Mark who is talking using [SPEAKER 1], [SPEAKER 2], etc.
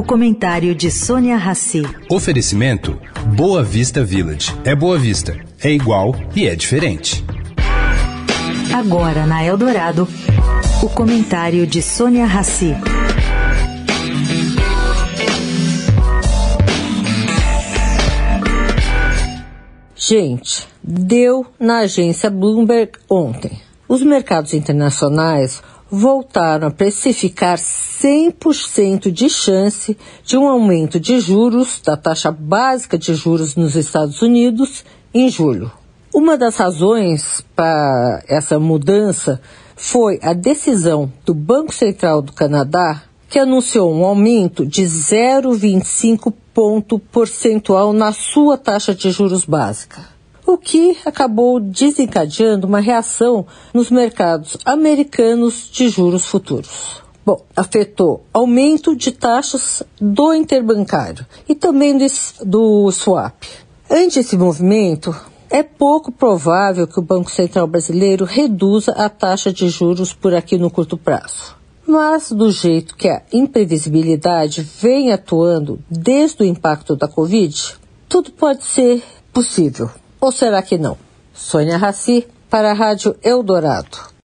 [SPEAKER 1] O comentário de Sônia Rassi.
[SPEAKER 2] Oferecimento Boa Vista Village. É Boa Vista, é igual e é diferente.
[SPEAKER 1] Agora na Eldorado, o comentário de Sônia Rassi.
[SPEAKER 3] Gente, deu na agência Bloomberg ontem. Os mercados internacionais voltaram a precificar 100% de chance de um aumento de juros da taxa básica de juros nos Estados Unidos em julho. Uma das razões para essa mudança foi a decisão do Banco Central do Canadá, que anunciou um aumento de 0,25 ponto percentual na sua taxa de juros básica, o que acabou desencadeando uma reação nos mercados americanos de juros futuros. Bom, afetou aumento de taxas do interbancário e também do, do swap. Ante esse movimento, é pouco provável que o Banco Central brasileiro reduza a taxa de juros por aqui no curto prazo. Mas, do jeito que a imprevisibilidade vem atuando desde o impacto da Covid, tudo pode ser possível. Ou será que não? Sônia Raci, para a Rádio Eldorado.